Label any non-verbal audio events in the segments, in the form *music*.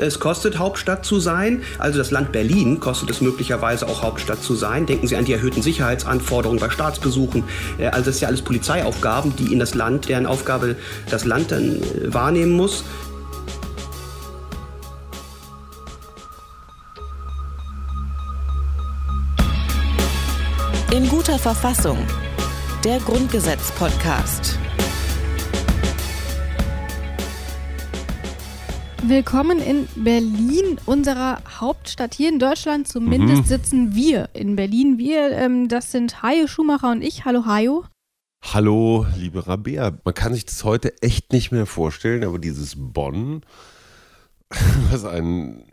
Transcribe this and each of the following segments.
Es kostet Hauptstadt zu sein. Also das Land Berlin kostet es möglicherweise auch Hauptstadt zu sein. Denken Sie an die erhöhten Sicherheitsanforderungen bei Staatsbesuchen. Äh, also das ist ja alles Polizeiaufgaben, die in das Land, deren Aufgabe das Land dann äh, wahrnehmen muss. In guter Verfassung. Der Grundgesetz-Podcast. Willkommen in Berlin, unserer Hauptstadt. Hier in Deutschland zumindest mhm. sitzen wir in Berlin. Wir, ähm, das sind Hajo Schumacher und ich. Hallo Hajo. Hallo, liebe Rabea. Man kann sich das heute echt nicht mehr vorstellen, aber dieses Bonn, *laughs* was ein,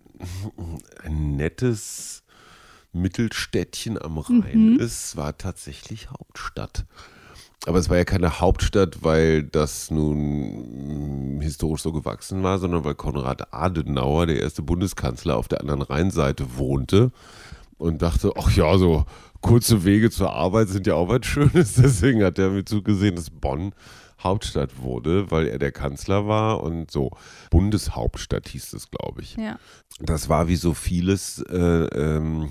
ein nettes Mittelstädtchen am Rhein mhm. ist, war tatsächlich Hauptstadt. Aber es war ja keine Hauptstadt, weil das nun historisch so gewachsen war, sondern weil Konrad Adenauer, der erste Bundeskanzler, auf der anderen Rheinseite wohnte und dachte, ach ja, so kurze Wege zur Arbeit sind ja auch was Schönes. *laughs* Deswegen hat er mir zugesehen, dass Bonn Hauptstadt wurde, weil er der Kanzler war und so. Bundeshauptstadt hieß es, glaube ich. Ja. Das war wie so vieles äh, ähm,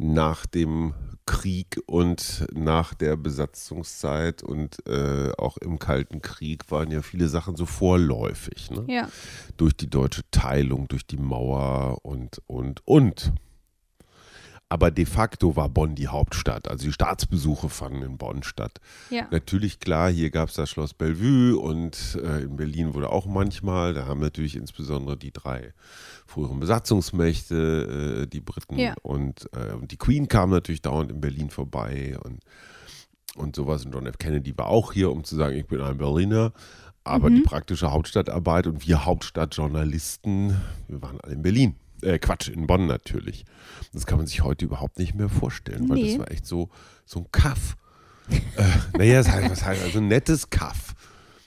nach dem Krieg und nach der Besatzungszeit und äh, auch im Kalten Krieg waren ja viele Sachen so vorläufig. Ne? Ja. Durch die deutsche Teilung, durch die Mauer und, und, und. Aber de facto war Bonn die Hauptstadt. Also die Staatsbesuche fanden in Bonn statt. Ja. Natürlich, klar, hier gab es das Schloss Bellevue und äh, in Berlin wurde auch manchmal, da haben natürlich insbesondere die drei früheren Besatzungsmächte, äh, die Briten ja. und, äh, und die Queen kam natürlich dauernd in Berlin vorbei und, und sowas. Und John F. Kennedy war auch hier, um zu sagen, ich bin ein Berliner. Aber mhm. die praktische Hauptstadtarbeit und wir Hauptstadtjournalisten, wir waren alle in Berlin. Äh, Quatsch, in Bonn natürlich. Das kann man sich heute überhaupt nicht mehr vorstellen, weil das war echt so, so ein Kaff. äh, naja, das heißt, was heißt also ein nettes Kaff.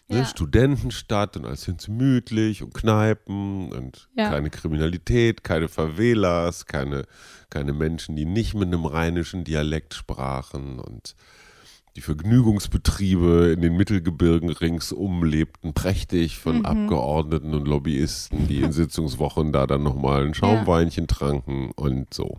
Ne? Ja. Studentenstadt und alles ganz gemütlich und Kneipen und ja. keine Kriminalität, keine Favelas, keine, keine Menschen, die nicht mit einem rheinischen Dialekt sprachen und die Vergnügungsbetriebe in den Mittelgebirgen ringsum lebten prächtig von mhm. Abgeordneten und Lobbyisten, die in *laughs* Sitzungswochen da dann nochmal ein Schaumweinchen ja. tranken und so.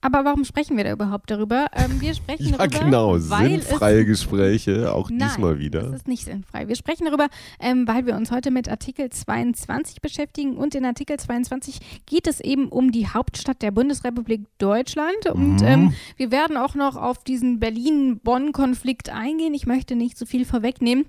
Aber warum sprechen wir da überhaupt darüber? Ähm, wir sprechen *laughs* ja, darüber. genau, sinnfreie Gespräche, auch Nein, diesmal wieder. Das ist nicht sinnfrei. Wir sprechen darüber, ähm, weil wir uns heute mit Artikel 22 beschäftigen. Und in Artikel 22 geht es eben um die Hauptstadt der Bundesrepublik Deutschland. Und mhm. ähm, wir werden auch noch auf diesen Berlin-Bonn-Konflikt eingehen. Ich möchte nicht zu so viel vorwegnehmen.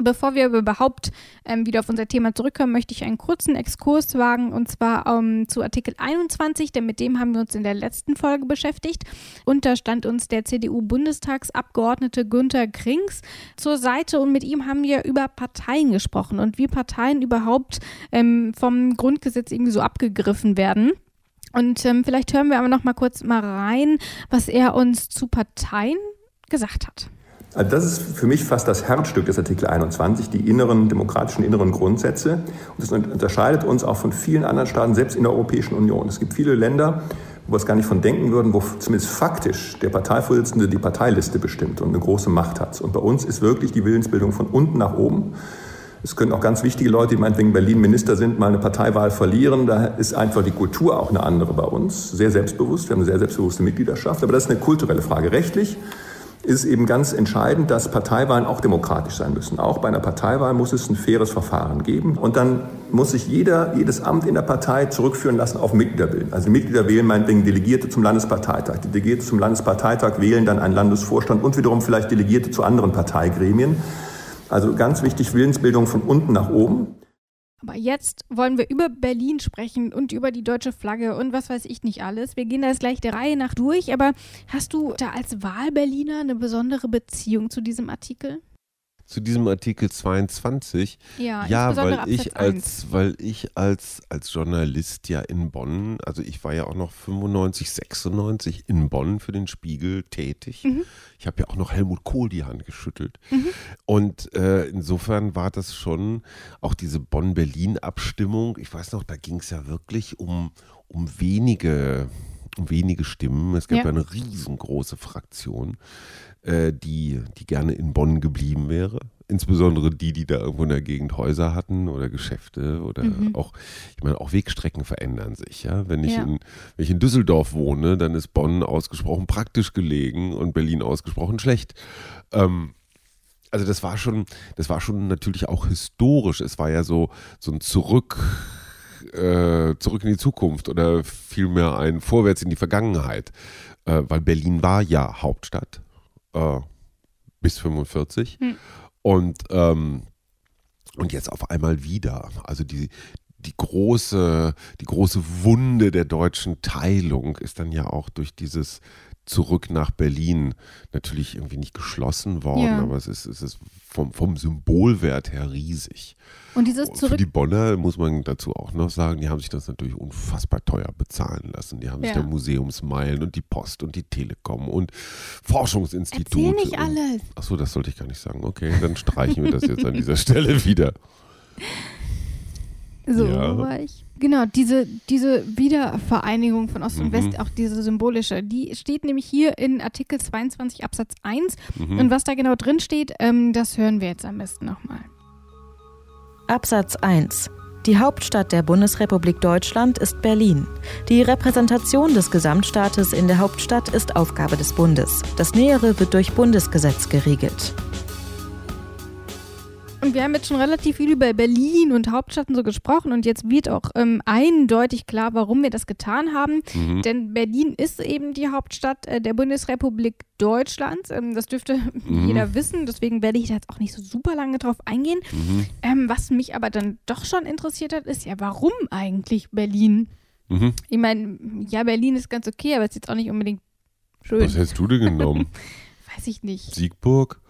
Bevor wir überhaupt ähm, wieder auf unser Thema zurückkommen, möchte ich einen kurzen Exkurs wagen und zwar ähm, zu Artikel 21, denn mit dem haben wir uns in der letzten Folge beschäftigt. Und da stand uns der CDU-Bundestagsabgeordnete Günther Krings zur Seite und mit ihm haben wir über Parteien gesprochen und wie Parteien überhaupt ähm, vom Grundgesetz irgendwie so abgegriffen werden. Und ähm, vielleicht hören wir aber noch mal kurz mal rein, was er uns zu Parteien gesagt hat. Also das ist für mich fast das Herzstück des Artikel 21, die inneren demokratischen inneren Grundsätze. Und das unterscheidet uns auch von vielen anderen Staaten, selbst in der Europäischen Union. Es gibt viele Länder, wo wir es gar nicht von denken würden, wo zumindest faktisch der Parteivorsitzende die Parteiliste bestimmt und eine große Macht hat. Und bei uns ist wirklich die Willensbildung von unten nach oben. Es können auch ganz wichtige Leute, die meinetwegen Berlin Minister sind, mal eine Parteiwahl verlieren. Da ist einfach die Kultur auch eine andere bei uns. Sehr selbstbewusst. Wir haben eine sehr selbstbewusste Mitgliedschaft. Aber das ist eine kulturelle Frage. Rechtlich ist eben ganz entscheidend, dass Parteiwahlen auch demokratisch sein müssen. Auch bei einer Parteiwahl muss es ein faires Verfahren geben. Und dann muss sich jeder, jedes Amt in der Partei zurückführen lassen auf Mitgliederwillen. Also die Mitglieder wählen meinetwegen Delegierte zum Landesparteitag. Die Delegierte zum Landesparteitag wählen dann einen Landesvorstand und wiederum vielleicht Delegierte zu anderen Parteigremien. Also ganz wichtig, Willensbildung von unten nach oben. Aber jetzt wollen wir über Berlin sprechen und über die deutsche Flagge und was weiß ich nicht alles. Wir gehen da jetzt gleich der Reihe nach durch, aber hast du da als Wahlberliner eine besondere Beziehung zu diesem Artikel? Zu diesem Artikel 22. Ja, ja weil ich als, weil ich als, als Journalist ja in Bonn, also ich war ja auch noch 95, 96 in Bonn für den Spiegel tätig. Mhm. Ich habe ja auch noch Helmut Kohl die Hand geschüttelt. Mhm. Und äh, insofern war das schon auch diese Bonn-Berlin-Abstimmung. Ich weiß noch, da ging es ja wirklich um, um wenige um wenige Stimmen. Es gab ja. eine riesengroße Fraktion. Äh, die, die gerne in Bonn geblieben wäre. insbesondere die, die da irgendwo in der Gegend Häuser hatten oder Geschäfte oder Mhm. auch, ich meine, auch Wegstrecken verändern sich. Ja? Wenn, ich Ja. in, wenn ich in Düsseldorf wohne, dann ist Bonn ausgesprochen praktisch gelegen und Berlin ausgesprochen schlecht. Ähm, also das war schon, das war schon natürlich auch historisch. Es war ja so, so ein Zurück, äh, zurück in die Zukunft oder vielmehr ein Vorwärts in die Vergangenheit. Äh, weil Berlin war ja Hauptstadt äh, bis 45 Hm. und ähm, und jetzt auf einmal wieder. Also die, die große, die große Wunde der deutschen Teilung ist dann ja auch durch dieses Zurück nach Berlin natürlich irgendwie nicht geschlossen worden, Ja. aber es ist, es ist vom, vom Symbolwert her riesig. Und dieses Für Zurück die Bonner muss man dazu auch noch sagen, die haben sich das natürlich unfassbar teuer bezahlen lassen. Die haben sich Ja. da Museumsmeilen und die Post und die Telekom und Forschungsinstitute. Erzähl nicht und- alles. Achso, das sollte ich gar nicht sagen. Okay, dann streichen wir das jetzt an dieser *laughs* Stelle wieder. So Ja. war ich. Genau, diese, diese Wiedervereinigung von Ost und Mhm. West, auch diese symbolische, die steht nämlich hier in Artikel 22 Absatz 1. Mhm. Und was da genau drin steht, ähm, das hören wir jetzt am besten nochmal. Absatz 1. Die Hauptstadt der Bundesrepublik Deutschland ist Berlin. Die Repräsentation des Gesamtstaates in der Hauptstadt ist Aufgabe des Bundes. Das Nähere wird durch Bundesgesetz geregelt. Und wir haben jetzt schon relativ viel über Berlin und Hauptstädten so gesprochen und jetzt wird auch ähm, eindeutig klar, warum wir das getan haben. Mhm. Denn Berlin ist eben die Hauptstadt äh, der Bundesrepublik Deutschlands. Ähm, das dürfte *laughs* Mhm. jeder wissen, deswegen werde ich da jetzt auch nicht so super lange drauf eingehen. Mhm. Ähm, was mich aber dann doch schon interessiert hat, ist ja, warum eigentlich Berlin? Mhm. Ich meine, ja, Berlin ist ganz okay, aber ist jetzt auch nicht unbedingt schön. Was hättest du denn genommen? *laughs* Weiß ich nicht. Siegburg?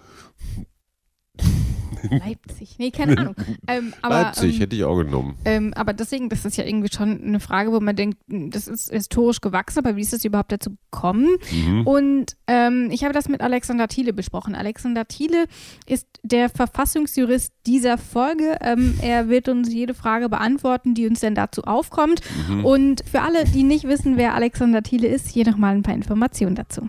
Leipzig. Nee, keine Ahnung. Ähm, aber, Leipzig ähm, hätte ich auch genommen. Ähm, aber deswegen, das ist ja irgendwie schon eine Frage, wo man denkt, hm, das ist historisch gewachsen, aber wie ist es überhaupt dazu gekommen? Mhm. Und ähm, ich habe das mit Alexander Thiele besprochen. Alexander Thiele ist der Verfassungsjurist dieser Folge. Ähm, er wird uns jede Frage beantworten, die uns denn dazu aufkommt. Mhm. Und für alle, die nicht wissen, wer Alexander Thiele ist, hier nochmal ein paar Informationen dazu.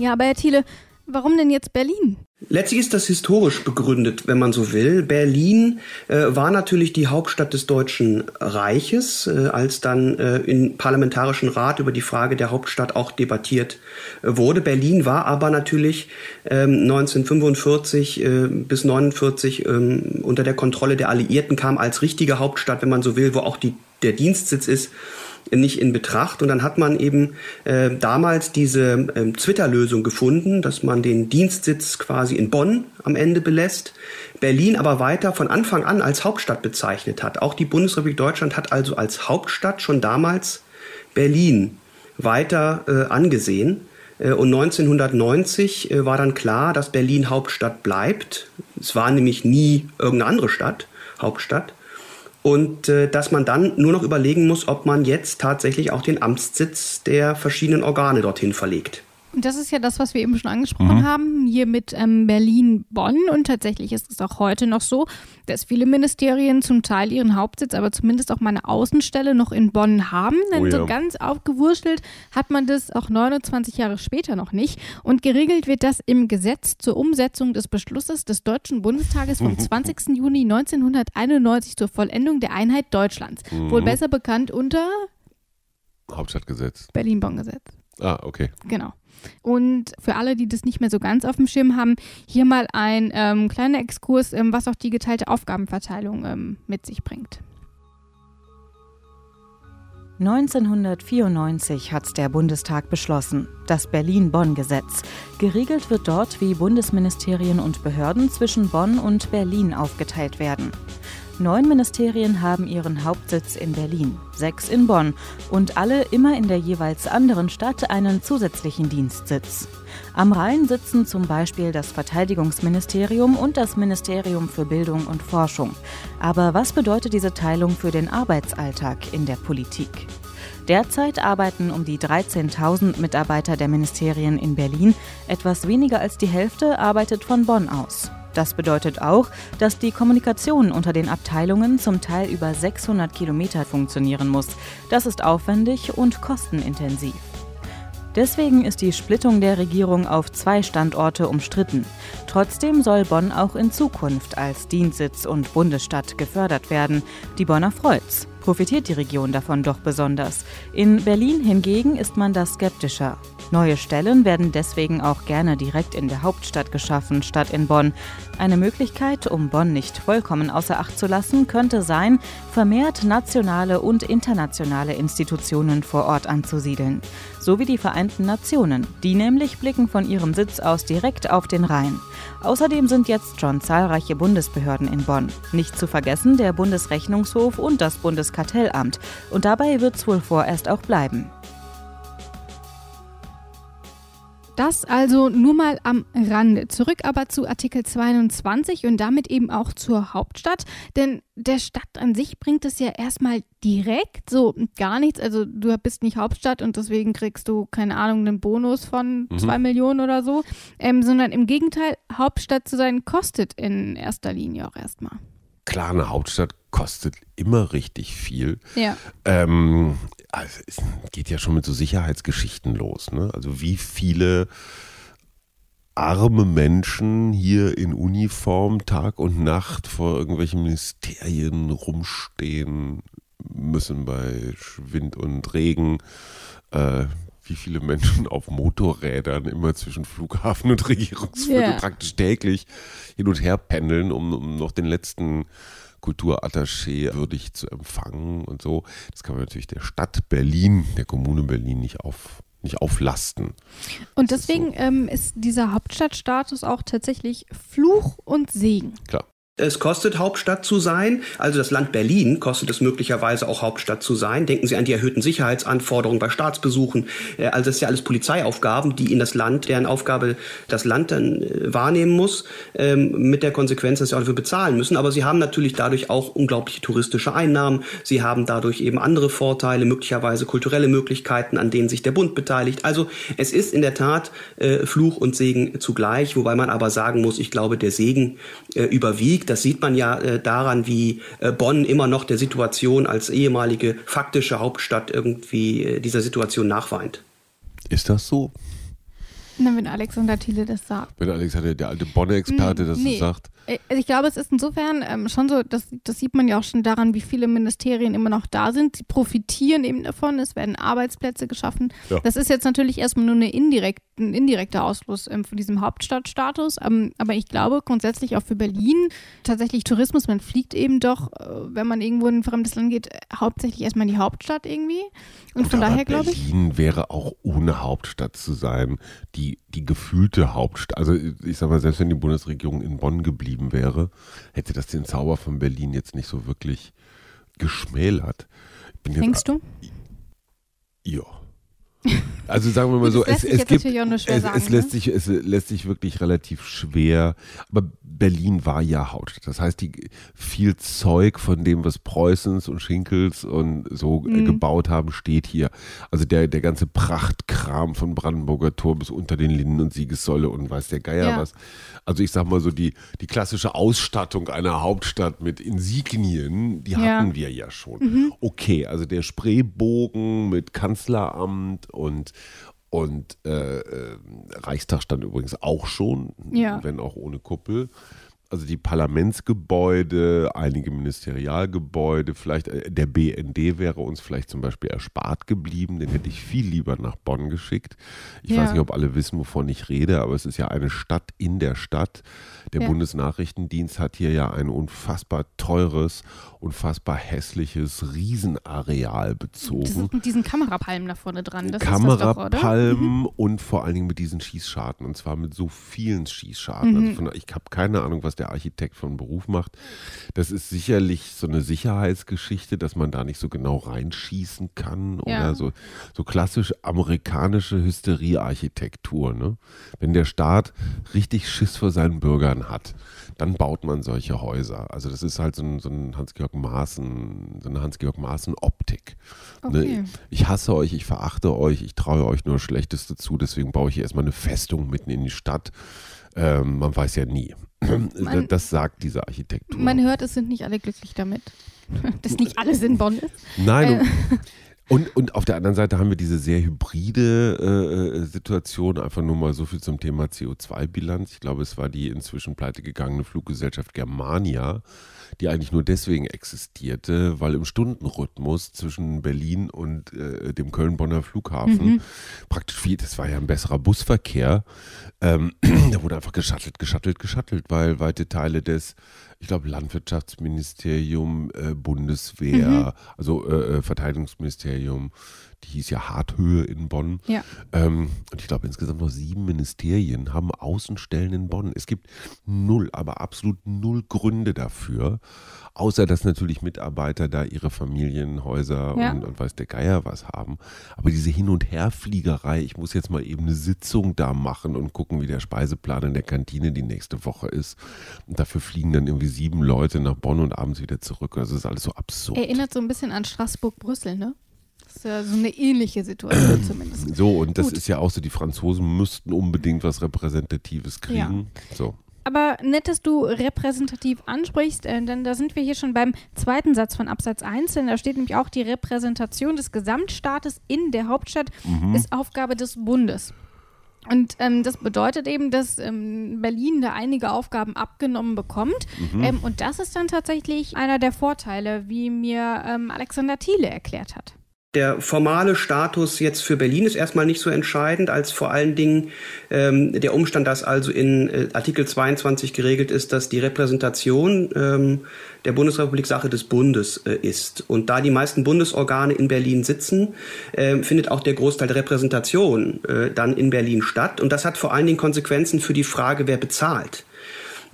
Ja, aber Herr Thiele, warum denn jetzt Berlin? Letztlich ist das historisch begründet, wenn man so will. Berlin äh, war natürlich die Hauptstadt des Deutschen Reiches, äh, als dann äh, im Parlamentarischen Rat über die Frage der Hauptstadt auch debattiert äh, wurde. Berlin war aber natürlich ähm, 1945 äh, bis 49 ähm, unter der Kontrolle der Alliierten, kam als richtige Hauptstadt, wenn man so will, wo auch die, der Dienstsitz ist, nicht in Betracht. Und dann hat man eben äh, damals diese ähm, Twitter-Lösung gefunden, dass man den Dienstsitz quasi in Bonn am Ende belässt, Berlin aber weiter von Anfang an als Hauptstadt bezeichnet hat. Auch die Bundesrepublik Deutschland hat also als Hauptstadt schon damals Berlin weiter äh, angesehen. Äh, Und 1990 äh, war dann klar, dass Berlin Hauptstadt bleibt. Es war nämlich nie irgendeine andere Stadt, Hauptstadt und äh, dass man dann nur noch überlegen muss, ob man jetzt tatsächlich auch den Amtssitz der verschiedenen Organe dorthin verlegt. Und das ist ja das, was wir eben schon angesprochen haben, hier mit ähm, Berlin-Bonn. Und tatsächlich ist es auch heute noch so, dass viele Ministerien zum Teil ihren Hauptsitz, aber zumindest auch mal eine Außenstelle noch in Bonn haben. Denn Oh ja. so ganz aufgewurschtelt hat man das auch 29 Jahre später noch nicht. Und geregelt wird das im Gesetz zur Umsetzung des Beschlusses des Deutschen Bundestages vom *laughs* 20. Juni 1991 zur Vollendung der Einheit Deutschlands. Wohl besser bekannt unter Hauptstadtgesetz. Berlin-Bonn-Gesetz. Ah, okay. Genau. Und für alle, die das nicht mehr so ganz auf dem Schirm haben, hier mal ein ähm, kleiner Exkurs, ähm, was auch die geteilte Aufgabenverteilung ähm, mit sich bringt. 1994 hat der Bundestag beschlossen, das Berlin-Bonn-Gesetz. Geregelt wird dort, wie Bundesministerien und Behörden zwischen Bonn und Berlin aufgeteilt werden. Neun Ministerien haben ihren Hauptsitz in Berlin, sechs in Bonn und alle immer in der jeweils anderen Stadt einen zusätzlichen Dienstsitz. Am Rhein sitzen zum Beispiel das Verteidigungsministerium und das Ministerium für Bildung und Forschung. Aber was bedeutet diese Teilung für den Arbeitsalltag in der Politik? Derzeit arbeiten um die 13.000 Mitarbeiter der Ministerien in Berlin. Etwas weniger als die Hälfte arbeitet von Bonn aus. Das bedeutet auch, dass die Kommunikation unter den Abteilungen zum Teil über 600 Kilometer funktionieren muss. Das ist aufwendig und kostenintensiv. Deswegen ist die Splittung der Regierung auf zwei Standorte umstritten. Trotzdem soll Bonn auch in Zukunft als Dienstsitz und Bundesstadt gefördert werden. Die Bonner freut's. Profitiert die Region davon doch besonders. In Berlin hingegen ist man da skeptischer. Neue Stellen werden deswegen auch gerne direkt in der Hauptstadt geschaffen, statt in Bonn. Eine Möglichkeit, um Bonn nicht vollkommen außer Acht zu lassen, könnte sein, vermehrt nationale und internationale Institutionen vor Ort anzusiedeln. So wie die Vereinten Nationen. Die nämlich blicken von ihrem Sitz aus direkt auf den Rhein. Außerdem sind jetzt schon zahlreiche Bundesbehörden in Bonn. Nicht zu vergessen der Bundesrechnungshof und das Bundeskartellamt. Und dabei wird es wohl vorerst auch bleiben. Das also nur mal am Rande. Zurück aber zu Artikel 22 und damit eben auch zur Hauptstadt. Denn der Stadt an sich bringt es ja erstmal direkt so gar nichts. Also du bist nicht Hauptstadt und deswegen kriegst du, keine Ahnung, einen Bonus von mhm. zwei Millionen oder so. Ähm, sondern im Gegenteil, Hauptstadt zu sein kostet in erster Linie auch erstmal. Klar, eine Hauptstadt kostet immer richtig viel. Ja. Ähm, also es geht ja schon mit so Sicherheitsgeschichten los. Ne? Also wie viele arme Menschen hier in Uniform Tag und Nacht vor irgendwelchen Ministerien rumstehen müssen bei Wind und Regen. Äh, wie viele Menschen auf Motorrädern immer zwischen Flughafen und Regierungsviertel yeah. praktisch täglich hin und her pendeln, um, um noch den letzten Kulturattaché würdig zu empfangen und so. Das kann man natürlich der Stadt Berlin, der Kommune Berlin nicht auf nicht auflasten. Und deswegen ist, so. ähm, ist dieser Hauptstadtstatus auch tatsächlich Fluch und Segen. Klar es kostet, Hauptstadt zu sein. Also das Land Berlin kostet es möglicherweise auch Hauptstadt zu sein. Denken Sie an die erhöhten Sicherheitsanforderungen bei Staatsbesuchen. Äh, also das ist ja alles Polizeiaufgaben, die in das Land, deren Aufgabe das Land dann äh, wahrnehmen muss, ähm, mit der Konsequenz, dass sie auch dafür bezahlen müssen. Aber sie haben natürlich dadurch auch unglaubliche touristische Einnahmen. Sie haben dadurch eben andere Vorteile, möglicherweise kulturelle Möglichkeiten, an denen sich der Bund beteiligt. Also es ist in der Tat äh, Fluch und Segen zugleich, wobei man aber sagen muss, ich glaube, der Segen überwiegt. Das sieht man ja äh, daran, wie äh, Bonn immer noch der Situation als ehemalige faktische Hauptstadt irgendwie äh, dieser Situation nachweint. Ist das so? Na, wenn Alexander Thiele das sagt. Wenn Alexander, der alte Bonner-Experte, das nee. so sagt. Äh, also ich glaube, es ist insofern ähm, schon so, das, das sieht man ja auch schon daran, wie viele Ministerien immer noch da sind. Sie profitieren eben davon, es werden Arbeitsplätze geschaffen. Ja. Das ist jetzt natürlich erstmal nur eine indirekt, ein indirekter Ausfluss ähm, von diesem Hauptstadtstatus. Ähm, aber ich glaube grundsätzlich auch für Berlin tatsächlich Tourismus, man fliegt eben doch, äh, wenn man irgendwo in ein fremdes Land geht, hauptsächlich erstmal in die Hauptstadt irgendwie. Und, Und von daher glaube ich. Berlin wäre auch ohne Hauptstadt zu sein, die, die gefühlte Hauptstadt. Also ich sage mal, selbst wenn die Bundesregierung in Bonn geblieben geblieben wäre, hätte das den Zauber von Berlin jetzt nicht so wirklich geschmälert. Denkst du? Ja. Also sagen wir mal so, es, es gibt, es, sagen, es, lässt ne? sich, es lässt sich wirklich relativ schwer, aber Berlin war ja Hauptstadt. Das heißt, die, viel Zeug von dem, was Preußens und Schinkels und so mhm. gebaut haben, steht hier. Also der, der ganze Prachtkram von Brandenburger Tor bis unter den Linden und Siegessäule und weiß der Geier ja. was. Also ich sag mal so, die, die klassische Ausstattung einer Hauptstadt mit Insignien, die ja. hatten wir ja schon. Mhm. Okay, also der Spreebogen mit Kanzleramt und, und äh, äh, Reichstag stand übrigens auch schon, ja. wenn auch ohne Kuppel also die Parlamentsgebäude, einige Ministerialgebäude, vielleicht äh, der BND wäre uns vielleicht zum Beispiel erspart geblieben. Den hätte ich viel lieber nach Bonn geschickt. Ich ja. weiß nicht, ob alle wissen, wovon ich rede, aber es ist ja eine Stadt in der Stadt. Der ja. Bundesnachrichtendienst hat hier ja ein unfassbar teures, unfassbar hässliches Riesenareal bezogen. Das ist mit diesen Kamerapalmen da vorne dran. Das Kamerapalmen mhm. und vor allen Dingen mit diesen Schießscharten. Und zwar mit so vielen Schießscharten. Also mhm. Also von, ich habe keine Ahnung, was der Architekt von Beruf macht. Das ist sicherlich so eine Sicherheitsgeschichte, dass man da nicht so genau reinschießen kann Ja. oder so, so klassisch amerikanische Hysteriearchitektur. Ne? Wenn der Staat richtig Schiss vor seinen Bürgern hat, dann baut man solche Häuser. Also das ist halt so ein, so ein Hans-Georg Maaßen, so eine Hans-Georg Maaßen-Optik. Okay. Ne? Ich hasse euch, ich verachte euch, ich traue euch nur das Schlechteste zu, deswegen baue ich hier erstmal eine Festung mitten in die Stadt. Ähm, man weiß ja nie. Man- das sagt diese Architektur. Man hört, es sind nicht alle glücklich damit. *laughs* Dass nicht alles in Bonn ist. Nein, Äh. und, und auf der anderen Seite haben wir diese sehr hybride äh, Situation, einfach nur mal so viel zum Thema CO2-Bilanz. Ich glaube, es war die inzwischen pleite gegangene Fluggesellschaft Germania, die eigentlich nur deswegen existierte, weil im Stundenrhythmus zwischen Berlin und äh, dem Köln-Bonner Flughafen praktisch viel, das war ja ein besserer Busverkehr, ähm, *clears throat* da wurde einfach geschattelt, geschattelt, geschattelt, weil weite Teile des, ich glaube, Landwirtschaftsministerium, äh, Bundeswehr, also äh, äh, Verteidigungsministerium, die hieß ja Harthöhe in Bonn. Ja. Ähm, und ich glaube, insgesamt noch sieben Ministerien haben Außenstellen in Bonn. Es gibt null, aber absolut null Gründe dafür, außer dass natürlich Mitarbeiter da ihre Familienhäuser Ja. und, und weiß der Geier was haben. Aber diese Hin- und Herfliegerei, ich muss jetzt mal eben eine Sitzung da machen und gucken, wie der Speiseplan in der Kantine die nächste Woche ist. Und dafür fliegen dann irgendwie sieben Leute nach Bonn und abends wieder zurück. Das ist alles so absurd. Erinnert so ein bisschen an Straßburg-Brüssel, ne? Das ist ja so eine ähnliche Situation *clears throat* zumindest. So, und das Gut. ist ja auch so, die Franzosen müssten unbedingt was Repräsentatives kriegen. So. Aber nett, dass du repräsentativ ansprichst, äh, denn da sind wir hier schon beim zweiten Satz von Absatz 1, denn da steht nämlich auch, die Repräsentation des Gesamtstaates in der Hauptstadt ist Aufgabe des Bundes. Und ähm, das bedeutet eben, dass ähm, Berlin da einige Aufgaben abgenommen bekommt. Ähm, und das ist dann tatsächlich einer der Vorteile, wie mir ähm, Alexander Thiele erklärt hat. Der formale Status jetzt für Berlin ist erstmal nicht so entscheidend, als vor allen Dingen ähm, der Umstand, dass also in äh, Artikel 22 geregelt ist, dass die Repräsentation ähm, der Bundesrepublik Sache des Bundes äh, ist. Und da die meisten Bundesorgane in Berlin sitzen, ähm, findet auch der Großteil der Repräsentation äh, dann in Berlin statt. Und das hat vor allen Dingen Konsequenzen für die Frage, wer bezahlt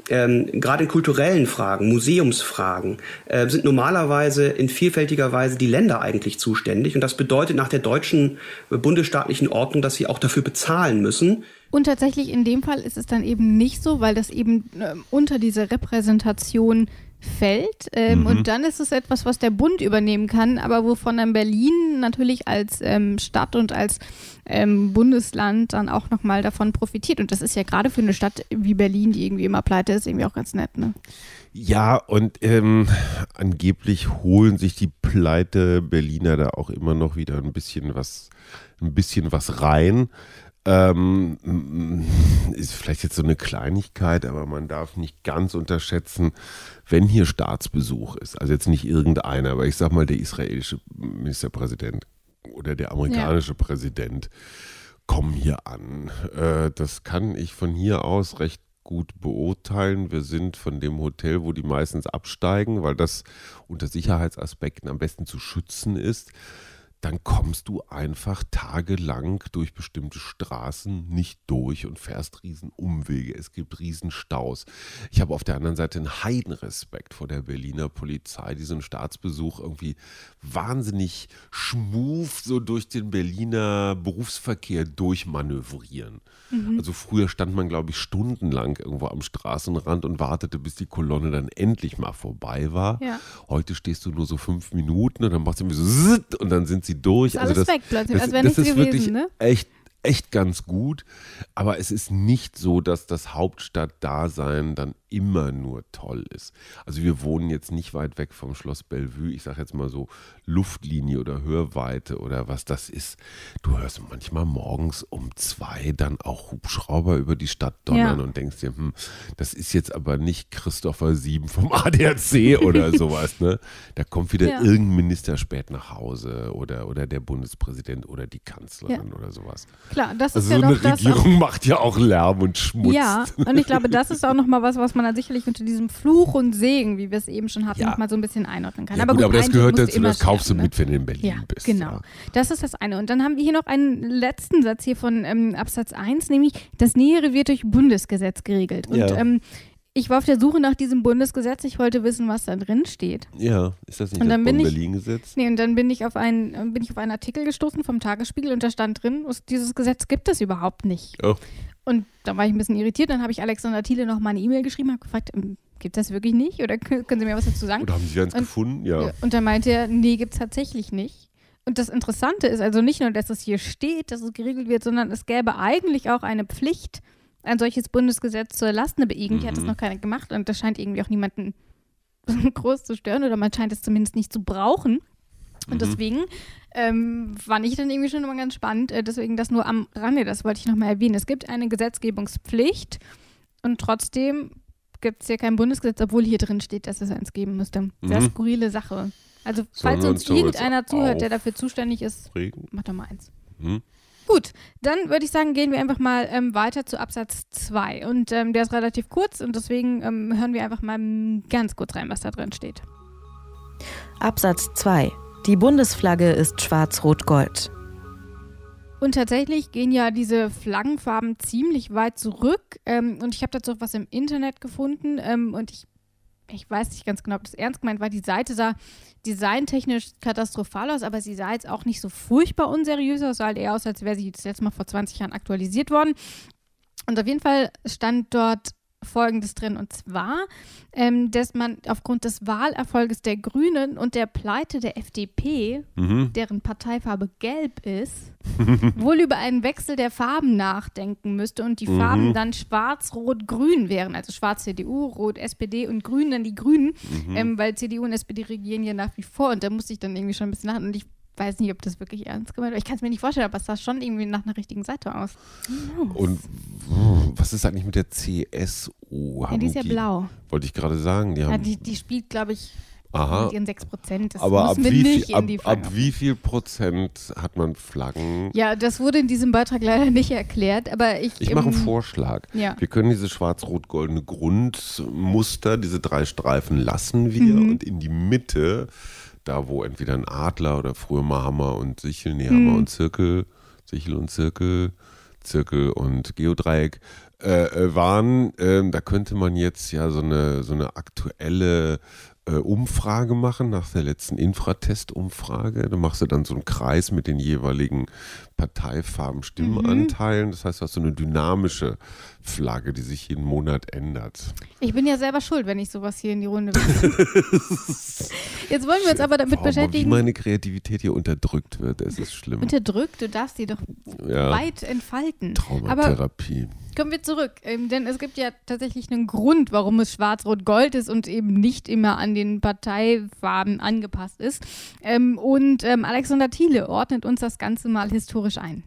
ähm, gerade in kulturellen Fragen, Museumsfragen, äh, sind normalerweise in vielfältiger Weise die Länder eigentlich zuständig. Und das bedeutet nach der deutschen äh, bundesstaatlichen Ordnung, dass sie auch dafür bezahlen müssen. Und tatsächlich in dem Fall ist es dann eben nicht so, weil das eben ähm, unter diese Repräsentation fällt. Ähm, Und dann ist es etwas, was der Bund übernehmen kann, aber wovon dann Berlin natürlich als ähm, Stadt und als ähm, Bundesland dann auch nochmal davon profitiert. Und das ist ja gerade für eine Stadt wie Berlin, die irgendwie immer pleite ist, irgendwie auch ganz nett. Ne? Ja, und ähm, angeblich holen sich die pleite Berliner da auch immer noch wieder ein bisschen was, ein bisschen was rein. Ähm, ist vielleicht jetzt so eine Kleinigkeit, aber man darf nicht ganz unterschätzen, wenn hier Staatsbesuch ist, also jetzt nicht irgendeiner, aber ich sag mal der israelische Ministerpräsident oder der amerikanische Präsident kommen hier an. Äh, das kann ich von hier aus recht gut beurteilen. Wir sind von dem Hotel, wo die meistens absteigen, weil das unter Sicherheitsaspekten am besten zu schützen ist. Dann kommst du einfach tagelang durch bestimmte Straßen nicht durch und fährst riesen Umwege. Es gibt riesen Staus. Ich habe auf der anderen Seite einen Heidenrespekt vor der Berliner Polizei, die so einen Staatsbesuch irgendwie wahnsinnig schmuf so durch den Berliner Berufsverkehr durchmanövrieren. Also früher stand man, glaube ich, stundenlang irgendwo am Straßenrand und wartete, bis die Kolonne dann endlich mal vorbei war. Ja. Heute stehst du nur so fünf Minuten und dann machst du irgendwie so und dann sind sie durch. Ist alles weg plötzlich, als wäre das nichts ist gewesen, wirklich ne? echt, echt ganz gut. Aber es ist nicht so, dass das Hauptstadtdasein dann immer nur toll ist. Also wir wohnen jetzt nicht weit weg vom Schloss Bellevue. Ich sage jetzt mal so Luftlinie oder Hörweite oder was das ist. Du hörst manchmal morgens um zwei dann auch Hubschrauber über die Stadt donnern Ja. und denkst dir, hm, das ist jetzt aber nicht Christopher Sieben vom *laughs* ADAC oder sowas. Ne? Da kommt wieder Ja. irgendein Minister spät nach Hause oder, oder der Bundespräsident oder die Kanzlerin oder sowas. Klar, das Also ist ja so eine doch das. Regierung macht ja auch Lärm und Schmutz. Ja, und ich glaube, das ist auch nochmal was, was man dann sicherlich unter diesem Fluch und Segen, wie wir es eben schon hatten, Ja. noch mal so ein bisschen einordnen kann. Ja, gut, aber das gehört dazu, das kaufst du schärfen, ne? mit, wenn du in Berlin Ja, bist. genau. Ja. Das ist das eine. Und dann haben wir hier noch einen letzten Satz hier von ähm, Absatz 1, nämlich das Nähere wird durch Bundesgesetz geregelt. Und Ja. ähm, ich war auf der Suche nach diesem Bundesgesetz. Ich wollte wissen, was da drin steht. Ja, ist das nicht Und das Bonn-Berlin-Gesetz? Nee, und dann bin ich auf einen, äh, bin ich auf einen Artikel gestoßen vom Tagesspiegel und da stand drin, dieses Gesetz gibt es überhaupt nicht. Oh. Und da war ich ein bisschen irritiert. Dann habe ich Alexander Thiele noch mal eine E-Mail geschrieben, habe gefragt, ähm, gibt es das wirklich nicht? Oder kö- können Sie mir was dazu sagen? Oder haben Sie eins Und- gefunden? Ja. Und dann meinte er, nee, gibt es tatsächlich nicht. Und das Interessante ist also nicht nur, dass es hier steht, dass es geregelt wird, sondern es gäbe eigentlich auch eine Pflicht, ein solches Bundesgesetz zur Lasten Irgendwie hat das Mhm. noch keiner gemacht und das scheint irgendwie auch niemanden *laughs* groß zu stören oder man scheint es zumindest nicht zu brauchen. Und Mhm. deswegen ähm, fand ich dann irgendwie schon immer ganz spannend. Äh, deswegen das nur am Rande, das wollte ich nochmal erwähnen. Es gibt eine Gesetzgebungspflicht und trotzdem gibt es hier kein Bundesgesetz, obwohl hier drin steht, dass es eins geben müsste. Sehr Mhm. skurrile Sache. Also, Sollen falls uns irgendeiner zuhört, der dafür zuständig ist, Regen? mach doch mal eins. Hm? Gut, dann würde ich sagen, gehen wir einfach mal ähm, weiter zu Absatz 2. Und ähm, der ist relativ kurz und deswegen ähm, hören wir einfach mal ganz kurz rein, was da drin steht. Absatz 2. Die Bundesflagge ist schwarz-rot-gold. Und tatsächlich gehen ja diese Flaggenfarben ziemlich weit zurück. Ähm, und ich habe dazu auch was im Internet gefunden. Ähm, und ich, ich weiß nicht ganz genau, ob das ernst gemeint war. Die Seite sah designtechnisch katastrophal aus, aber sie sah jetzt auch nicht so furchtbar unseriös aus. Sah halt eher aus, als wäre sie das letzte Mal vor 20 Jahren aktualisiert worden. Und auf jeden Fall stand dort Folgendes drin. Und zwar, ähm, dass man aufgrund des Wahlerfolges der Grünen und der Pleite der FDP Mhm. deren Parteifarbe gelb ist, *laughs* wohl über einen Wechsel der Farben nachdenken müsste und die Mhm. Farben dann schwarz-rot-grün wären. Also schwarz CDU, rot SPD und grün dann die Grünen, Mhm. ähm, weil CDU und SPD regieren ja nach wie vor. Und da musste ich dann irgendwie schon ein bisschen lachen. Und ich weiß nicht, ob das wirklich ernst gemeint war. Ich kann es mir nicht vorstellen, aber es sah schon irgendwie nach einer richtigen Seite aus. Und was ist eigentlich mit der CSU? Ja, Haben die ist ja blau. Wollte ich gerade sagen. Die Ja, haben, die, die spielt, glaube ich, aha. mit ihren 6 Prozent. Das Aber ab wie, viel, ab, in die ab wie viel Prozent hat man Flaggen? Ja, das wurde in diesem Beitrag leider nicht erklärt, aber ich. Ich mache einen ähm, Vorschlag. Ja. Wir können diese schwarz-rot-goldene Grundmuster, diese drei Streifen lassen wir Mhm. und in die Mitte, da wo entweder ein Adler oder früher mal Hammer und Sichel, nee, Hammer Mhm. und Zirkel, Sichel und Zirkel, Zirkel und Geodreieck äh, äh, waren, ähm, da könnte man jetzt ja so eine, so eine aktuelle äh, Umfrage machen nach der letzten Infratest-Umfrage. Da machst du dann so einen Kreis mit den jeweiligen Parteifarben, Stimmenanteilen. Das heißt, du hast so eine dynamische Flagge, die sich jeden Monat ändert. Ich bin ja selber schuld, wenn ich sowas hier in die Runde. *laughs* Jetzt wollen wir uns aber damit Warum, Wie beschäftigen. meine Kreativität hier unterdrückt wird, es ist schlimm. Unterdrückt, du darfst die doch Ja, weit entfalten. Aber Traumatherapie. kommen wir zurück, ähm, denn es gibt ja tatsächlich einen Grund, warum es schwarz-rot-gold ist und eben nicht immer an den Parteifarben angepasst ist. Ähm, und ähm, Alexander Thiele ordnet uns das Ganze mal historisch ein.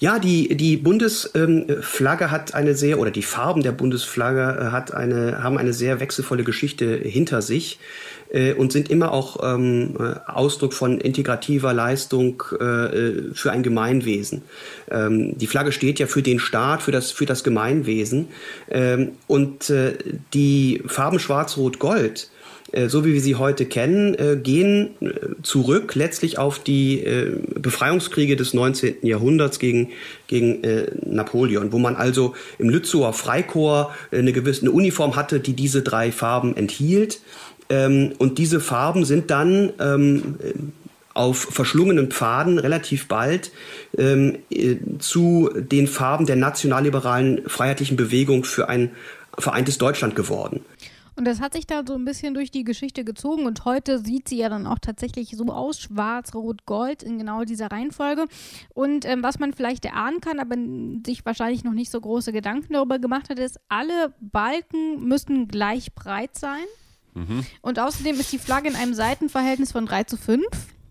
Ja, die, die Bundesflagge hat eine sehr, oder die Farben der Bundesflagge äh, hat eine, haben eine sehr wechselvolle Geschichte hinter sich äh, und sind immer auch ähm, äh, Ausdruck von integrativer Leistung für ein Gemeinwesen. Ähm, die Flagge steht ja für den Staat, für das, für das Gemeinwesen. Ähm, und die Farben Schwarz, Rot, Gold so wie wir sie heute kennen, äh, gehen äh, zurück letztlich auf die äh, Befreiungskriege des 19. Jahrhunderts gegen, gegen äh, Napoleon, wo man also im Lützower Freikorps äh, eine gewisse eine Uniform hatte, die diese drei Farben enthielt. Ähm, und diese Farben sind dann ähm, auf verschlungenen Pfaden relativ bald ähm, äh, zu den Farben der nationalliberalen freiheitlichen Bewegung für ein vereintes Deutschland geworden. Und das hat sich da so ein bisschen durch die Geschichte gezogen und heute sieht sie ja dann auch tatsächlich so aus, schwarz, rot, gold in genau dieser Reihenfolge. Und ähm, was man vielleicht erahnen kann, aber sich wahrscheinlich noch nicht so große Gedanken darüber gemacht hat, ist, alle Balken müssen gleich breit sein. Und außerdem ist die Flagge in einem Seitenverhältnis von 3 zu 5.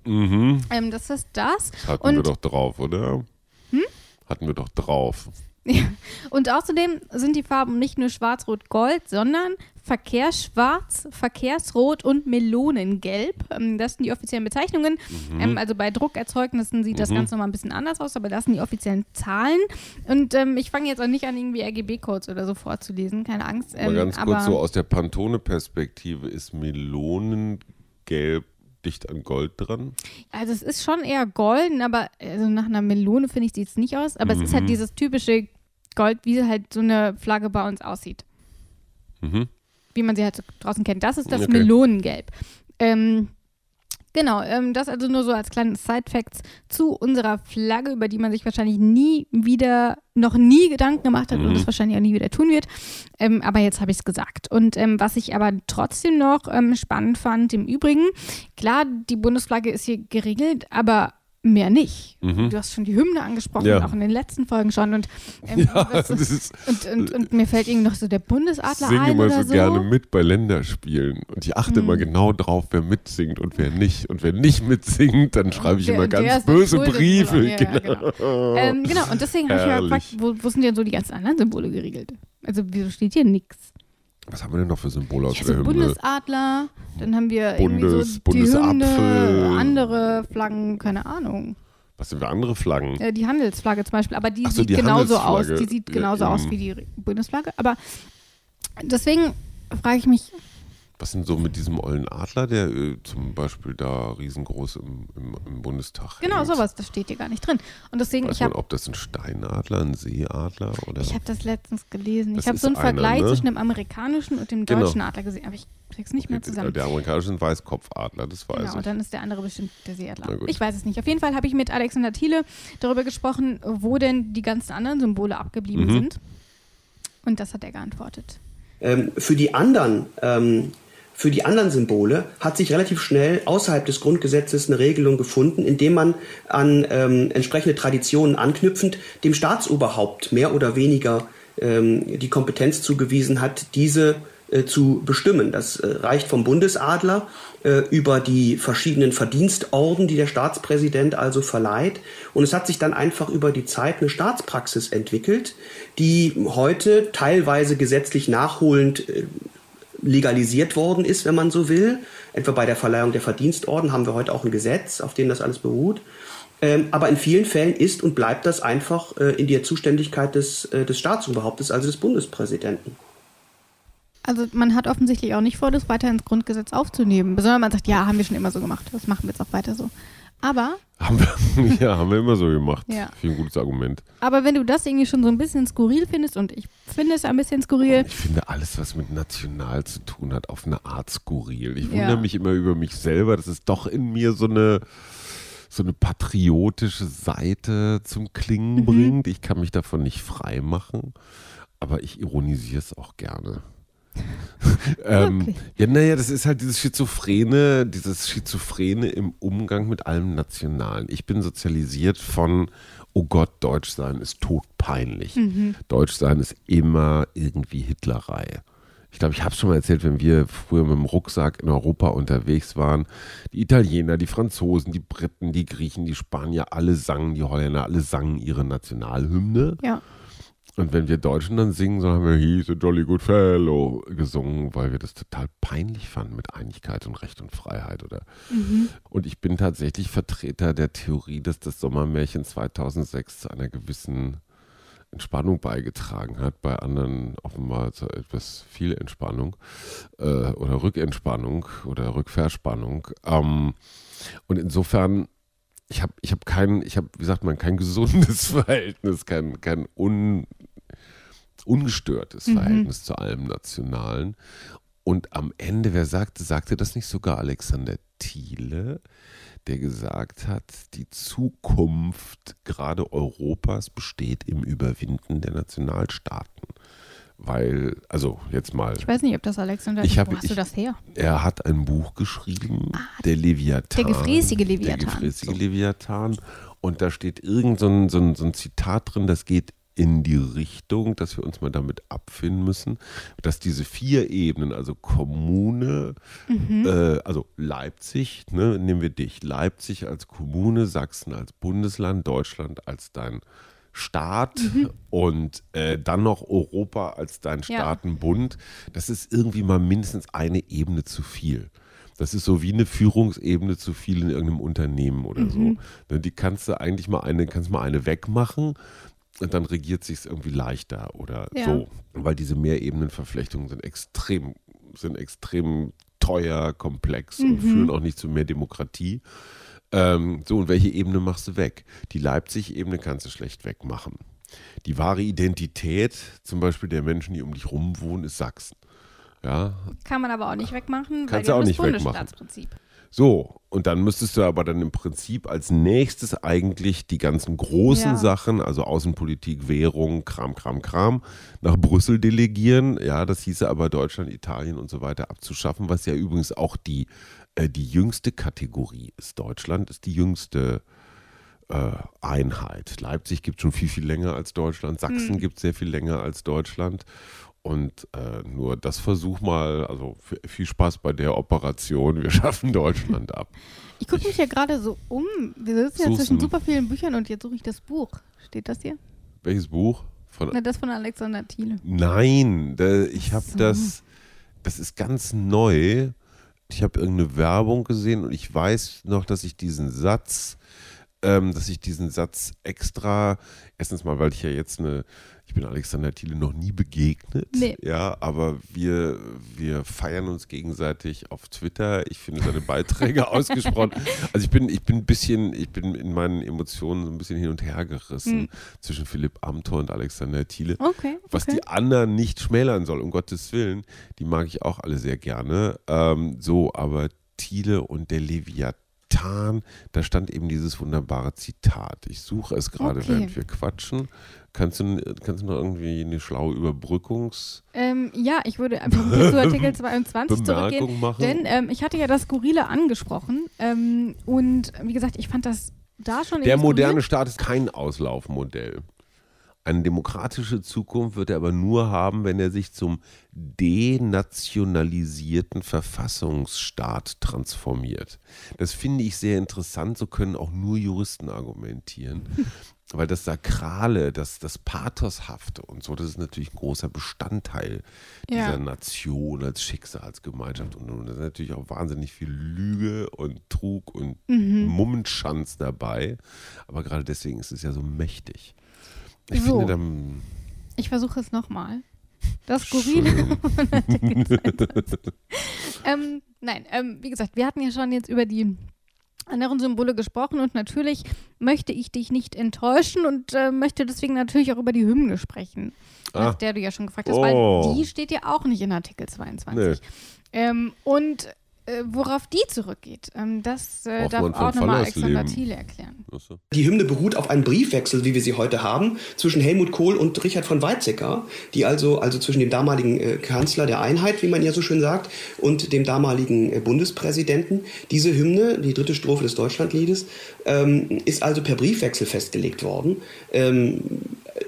Mhm. Ähm, das ist das. Hatten Und- wir doch drauf, oder? Hm? Hatten wir doch drauf. Ja. *laughs* Und außerdem sind die Farben nicht nur schwarz, rot, gold, sondern Verkehrsschwarz, Verkehrsrot und Melonengelb. Ähm, Das sind die offiziellen Bezeichnungen. Mhm. Ähm, also bei Druckerzeugnissen sieht das Ganze nochmal ein bisschen anders aus, aber das sind die offiziellen Zahlen. Und ähm, ich fange jetzt auch nicht an, irgendwie RGB-Codes oder so vorzulesen, keine Angst. Ähm, ganz aber kurz so aus der Pantone-Perspektive ist Melonengelb dicht an Gold dran. Also es ist schon eher golden, aber also nach einer Melone finde ich sieht es nicht aus. Aber es ist halt Mhm. dieses typische Gold, wie halt so eine Flagge bei uns aussieht. Mhm. Wie man sie halt draußen kennt. Das ist das Okay. Melonengelb. Ähm, genau, ähm, das also nur so als kleines Side-Facts zu unserer Flagge, über die man sich wahrscheinlich nie wieder, noch nie Gedanken gemacht hat und Mhm. es wahrscheinlich auch nie wieder tun wird. Ähm, aber jetzt habe ich es gesagt. Und ähm, was ich aber trotzdem noch ähm, spannend fand, im Übrigen, klar, die Bundesflagge ist hier geregelt, aber mehr nicht. Mhm. Du hast schon die Hymne angesprochen, Ja. auch in den letzten Folgen schon. Und, ähm, Ja, das ist, und, und, und mir fällt irgendwie noch so der Bundesadler singe ein immer oder so, so. gerne mit bei Länderspielen. Und ich achte immer Mhm. genau drauf, wer mitsingt und wer nicht. Und wer nicht mitsingt, dann schreibe ich Der- immer der ganz böse Briefe. ja, ja, genau. Ähm, genau, und deswegen habe ich ja gefragt, wo, wo sind denn so die ganzen anderen Symbole geregelt? Also, wieso steht hier nichts? Was haben wir denn noch für Symbole aus Ja, der so Hymne? Bundesadler, dann haben wir irgendwie Bundes- so die Bundesapfel. Hymne, andere Flaggen, keine Ahnung. Was sind wir andere Flaggen? Äh, die Handelsflagge zum Beispiel, aber die so, sieht die genauso aus. Die sieht Ja, genauso aus ähm. wie die Bundesflagge. Aber deswegen frage ich mich, Was sind so mit diesem ollen Adler, der äh, zum Beispiel da riesengroß im, im, im Bundestag genau hängt? sowas, das steht hier gar nicht drin. Und deswegen, Weiß ich man, habe ob das ein Steinadler, ein Seeadler oder ich hab das letztens gelesen. Das ich habe so einen einer, Vergleich ne? zwischen dem amerikanischen und dem Genau. deutschen Adler gesehen, aber ich krieg's nicht mehr zusammen. der amerikanische ist ein Weißkopfadler, das weiß Genau, ich. und dann ist der andere bestimmt der Seeadler. Ich weiß es nicht. Auf jeden Fall habe ich mit Alexander Thiele darüber gesprochen, wo denn die ganzen anderen Symbole abgeblieben Mhm. sind. Und das hat er geantwortet. Ähm, für die anderen, ähm, für die anderen Symbole hat sich relativ schnell außerhalb des Grundgesetzes eine Regelung gefunden, indem man an ähm, entsprechende Traditionen anknüpfend dem Staatsoberhaupt mehr oder weniger ähm, die Kompetenz zugewiesen hat, diese äh, zu bestimmen. Das äh, reicht vom Bundesadler äh, über die verschiedenen Verdienstorden, die der Staatspräsident also verleiht. Und es hat sich dann einfach über die Zeit eine Staatspraxis entwickelt, die heute teilweise gesetzlich nachholend äh, legalisiert worden ist, wenn man so will. Etwa bei der Verleihung der Verdienstorden haben wir heute auch ein Gesetz, auf dem das alles beruht. Ähm, aber in vielen Fällen ist und bleibt das einfach äh, in der Zuständigkeit des, äh, des Staatsoberhauptes, also des Bundespräsidenten. Also man hat offensichtlich auch nicht vor, das weiter ins Grundgesetz aufzunehmen. Sondern man sagt, ja, haben wir schon immer so gemacht. Das machen wir jetzt auch weiter so. Aber, Haben wir, *laughs* ja, haben wir immer so gemacht. Ja. Für ein gutes Argument. aber wenn du das irgendwie schon so ein bisschen skurril findest, und ich finde es ein bisschen skurril, Ich finde alles, was mit national zu tun hat, auf eine Art skurril. Ich Ja. wundere mich immer über mich selber, dass es doch in mir so eine, so eine patriotische Seite zum Klingen Mhm. bringt. Ich kann mich davon nicht frei machen, aber ich ironisiere es auch gerne. Ähm, ja, naja, das ist halt dieses Schizophrene, dieses Schizophrene im Umgang mit allem Nationalen. Ich bin sozialisiert von, oh Gott, Deutsch sein ist todpeinlich. Deutsch sein ist immer irgendwie Hitlerei. Ich glaube, ich habe es schon mal erzählt, wenn wir früher mit dem Rucksack in Europa unterwegs waren. Die Italiener, die Franzosen, die Briten, die Griechen, die Spanier, alle sangen, die Holländer, alle sangen ihre Nationalhymne. ja. Und wenn wir Deutschen dann singen, so haben wir He's a Jolly Good Fellow gesungen, weil wir das total peinlich fanden mit Einigkeit und Recht und Freiheit. Oder Und ich bin tatsächlich Vertreter der Theorie, dass das Sommermärchen 2006 zu einer gewissen Entspannung beigetragen hat, bei anderen offenbar zu etwas viel Entspannung äh, oder Rückentspannung oder Rückverspannung. Ähm, und insofern, ich habe ich hab kein, ich habe, wie sagt man, kein gesundes *laughs* Verhältnis, kein, kein un, ungestörtes Verhältnis zu allem Nationalen. Und am Ende, wer sagte, sagte das nicht sogar Alexander Thiele, der gesagt hat, die Zukunft gerade Europas besteht im Überwinden der Nationalstaaten. Weil, also jetzt mal, Ich weiß nicht, ob das Alexander Ich hab- Wo hast du ich- das her? er hat ein Buch geschrieben, der Leviathan. Ah, Der gefräßige Leviathan. Der gefräßige So. Leviathan. Und da steht irgend so ein, so, ein, so ein Zitat drin, das geht in die Richtung, dass wir uns mal damit abfinden müssen, dass diese vier Ebenen, also Kommune, Mhm. äh, also Leipzig, ne, nehmen wir dich, Leipzig als Kommune, Sachsen als Bundesland, Deutschland als dein Staat Mhm. und äh, dann noch Europa als dein Ja. Staatenbund, das ist irgendwie mal mindestens eine Ebene zu viel. Das ist so wie eine Führungsebene zu viel in irgendeinem Unternehmen oder Mhm. so. Ne, Die kannst du eigentlich mal eine, kannst mal eine wegmachen und dann regiert sich irgendwie leichter oder Ja. so. Weil diese Mehrebenenverflechtungen sind extrem, sind extrem teuer, komplex und führen auch nicht zu mehr Demokratie. Ähm, so, und welche Ebene machst du weg? Die Leipzig-Ebene kannst du schlecht wegmachen. Die wahre Identität, zum Beispiel der Menschen, die um dich rum wohnen, ist Sachsen. Ja, Kann man aber auch nicht wegmachen, weil Kannst wir du auch haben nicht das wegmachen. So, und dann müsstest du aber dann im Prinzip als nächstes eigentlich die ganzen großen Ja. Sachen, also Außenpolitik, Währung, Kram, Kram, Kram, nach Brüssel delegieren. Ja, das hieße aber Deutschland, Italien und so weiter abzuschaffen, was ja übrigens auch die, äh, die jüngste Kategorie ist. Deutschland ist die jüngste äh, Einheit. Leipzig gibt schon viel, viel länger als Deutschland. Sachsen Hm. gibt sehr viel länger als Deutschland. Und äh, nur das Versuch mal, also viel Spaß bei der Operation. Wir *laughs* schaffen Deutschland ab. Ich gucke mich ja gerade so um. Wir sitzen ja zwischen super vielen Büchern und jetzt suche ich das Buch. Steht das hier? Welches Buch? Von, Na, das von Alexander Thiele. Nein, da, ich habe So. das, das ist ganz neu. Ich habe irgendeine Werbung gesehen und ich weiß noch, dass ich diesen Satz, ähm, dass ich diesen Satz extra, erstens mal, weil ich ja jetzt eine, ich bin Alexander Thiele noch nie begegnet, Nee. ja, aber wir, wir feiern uns gegenseitig auf Twitter. Ich finde seine Beiträge *laughs* ausgesprochen. Also ich bin, ich bin ein bisschen, ich bin in meinen Emotionen so ein bisschen hin und her gerissen Hm. zwischen Philipp Amthor und Alexander Thiele. Okay. Was okay. die anderen nicht schmälern soll, um Gottes Willen, die mag ich auch alle sehr gerne. Ähm, so, aber Thiele und der Leviathan, da stand eben dieses wunderbare Zitat. Ich suche es gerade, Okay. während wir quatschen. Kannst du, kannst du noch irgendwie eine schlaue Überbrückungs- Ähm, ja, ich würde einfach zu Artikel *laughs* 22 zurückgehen. Bemerkung machen? Denn ähm, ich hatte ja das Skurrile angesprochen. Ähm, und wie gesagt, ich fand das da schon Der moderne. Staat ist kein Auslaufmodell. Eine demokratische Zukunft wird er aber nur haben, wenn er sich zum denationalisierten Verfassungsstaat transformiert. Das finde ich sehr interessant. So können auch nur Juristen argumentieren. *laughs* Weil das Sakrale, das, das Pathoshafte und so, das ist natürlich ein großer Bestandteil Ja. dieser Nation als Schicksalsgemeinschaft. Und, und da ist natürlich auch wahnsinnig viel Lüge und Trug und Mhm. Mummenschanz dabei. Aber gerade deswegen ist es ja so mächtig. Ich So. finde dann. Ich versuche es nochmal. Das Skurrile. *laughs* ähm, nein, ähm, wie gesagt, wir hatten ja schon jetzt über die anderen Symbole gesprochen und natürlich möchte ich dich nicht enttäuschen und äh, möchte deswegen natürlich auch über die Hymne sprechen, nach Ah. der du ja schon gefragt hast, Oh. weil die steht ja auch nicht in Artikel 22. Ähm, und äh, worauf die zurückgeht, ähm, das äh, darf auch nochmal. Alexander Thiele erklären. Die Hymne beruht auf einem Briefwechsel, wie wir sie heute haben, zwischen Helmut Kohl und Richard von Weizsäcker, die also, also zwischen dem damaligen äh, Kanzler der Einheit, wie man ja so schön sagt, und dem damaligen äh, Bundespräsidenten. Diese Hymne, die dritte Strophe des Deutschlandliedes, ähm, ist also per Briefwechsel festgelegt worden. Ähm,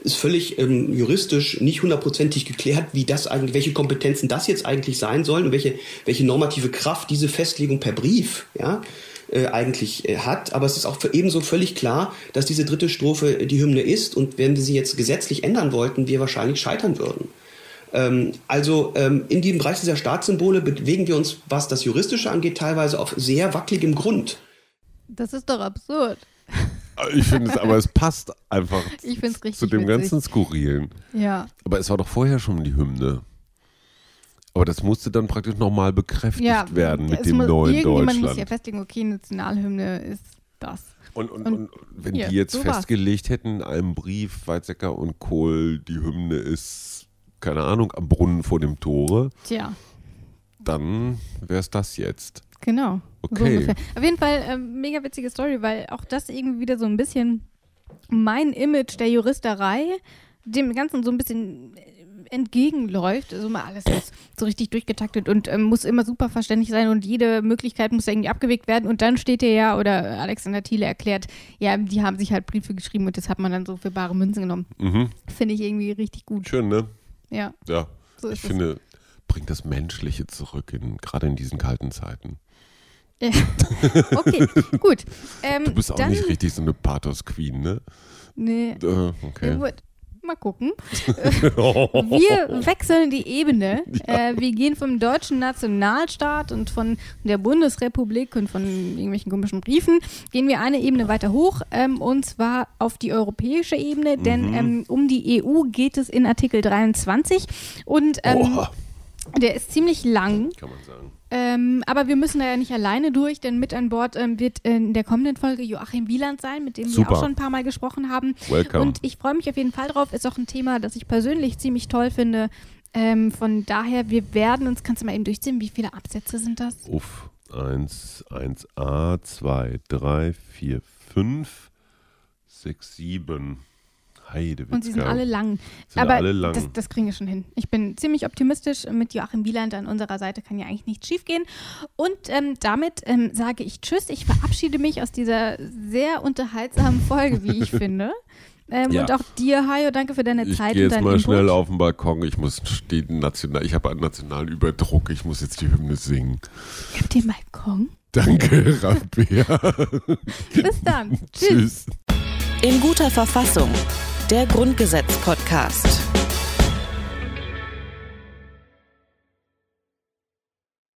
ist völlig ähm, juristisch nicht hundertprozentig geklärt, wie das eigentlich, welche Kompetenzen das jetzt eigentlich sein sollen und welche, welche normative Kraft diese Festlegung per Brief, ja, äh, eigentlich äh, hat. Aber es ist auch ebenso völlig klar, dass diese dritte Strophe die Hymne ist und wenn wir sie jetzt gesetzlich ändern wollten, wir wahrscheinlich scheitern würden. Ähm, also ähm, in diesem Bereich dieser Staatssymbole bewegen wir uns, was das Juristische angeht, teilweise auf sehr wackeligem Grund. Das ist doch absurd. Ich finde es, aber es passt einfach *laughs* Ich finde es richtig zu dem witzig. ganzen Skurrilen. Ja. Aber es war doch vorher schon die Hymne. Aber das musste dann praktisch nochmal bekräftigt ja, werden mit dem muss, neuen Deutschland. muss ja festlegen, okay, Nationalhymne ist das. Und, und, Und und wenn hier, die jetzt so war's. festgelegt hätten in einem Brief, Weizsäcker und Kohl, die Hymne ist, keine Ahnung, am Brunnen vor dem Tore, Tja, dann wäre es das jetzt. Genau. So Okay. ungefähr. Auf jeden Fall ähm, mega witzige Story, weil auch das irgendwie wieder so ein bisschen mein Image der Juristerei dem Ganzen so ein bisschen äh, entgegenläuft. Also mal alles ist so richtig durchgetaktet und ähm, muss immer super verständlich sein und jede Möglichkeit muss irgendwie abgewegt werden. Und dann steht er ja, oder Alexander Thiele erklärt, ja, die haben sich halt Briefe geschrieben und das hat man dann so für bare Münzen genommen. Mhm. Finde ich irgendwie richtig gut. Schön, ne? Ja, Ja. so Ich finde, bringt das Menschliche zurück, in, gerade in diesen kalten Zeiten. Ja. *laughs* Okay, gut. Ähm, Du bist auch dann, nicht richtig so eine Pathos-Queen, ne? Nee, Äh, okay. Gut. Mal gucken. *laughs* Wir wechseln die Ebene. *laughs* Äh, wir gehen vom deutschen Nationalstaat und von der Bundesrepublik und von irgendwelchen komischen Briefen, gehen wir eine Ebene weiter hoch ähm, und zwar auf die europäische Ebene, denn ähm, um die EU geht es in Artikel 23 und ähm, der ist ziemlich lang. kann man sagen. Ähm, aber wir müssen da ja nicht alleine durch, denn mit an Bord ähm, wird in der kommenden Folge Joachim Wieland sein, mit dem wir Super. auch schon ein paar Mal gesprochen haben. Welcome. Und ich freue mich auf jeden Fall drauf. Ist auch ein Thema, das ich persönlich ziemlich toll finde. Ähm, von daher, wir werden uns, kannst du mal eben durchziehen, wie viele Absätze sind das? Uff, 1, 1a, 2, 3, 4, 5, 6, 7. Heidewitzka. Und sie sind alle lang. Sind Aber alle lang. Das, das kriegen wir schon hin. Ich bin ziemlich optimistisch. Mit Joachim Wieland an unserer Seite kann ja eigentlich nichts schiefgehen. Und ähm, damit ähm, sage ich Tschüss. Ich verabschiede mich aus dieser sehr unterhaltsamen Folge, wie ich *laughs* finde. Ähm, Ja. Und auch dir, Hajo, danke für deine Ich Zeit gehe und jetzt mal Input. schnell auf den Balkon. Ich muss den national, ich habe einen nationalen Überdruck. Ich muss jetzt die Hymne singen. Ich hab den Balkon. Danke, Rabea. *laughs* Bis dann. *laughs* Tschüss. In guter Verfassung. Der Grundgesetz-Podcast.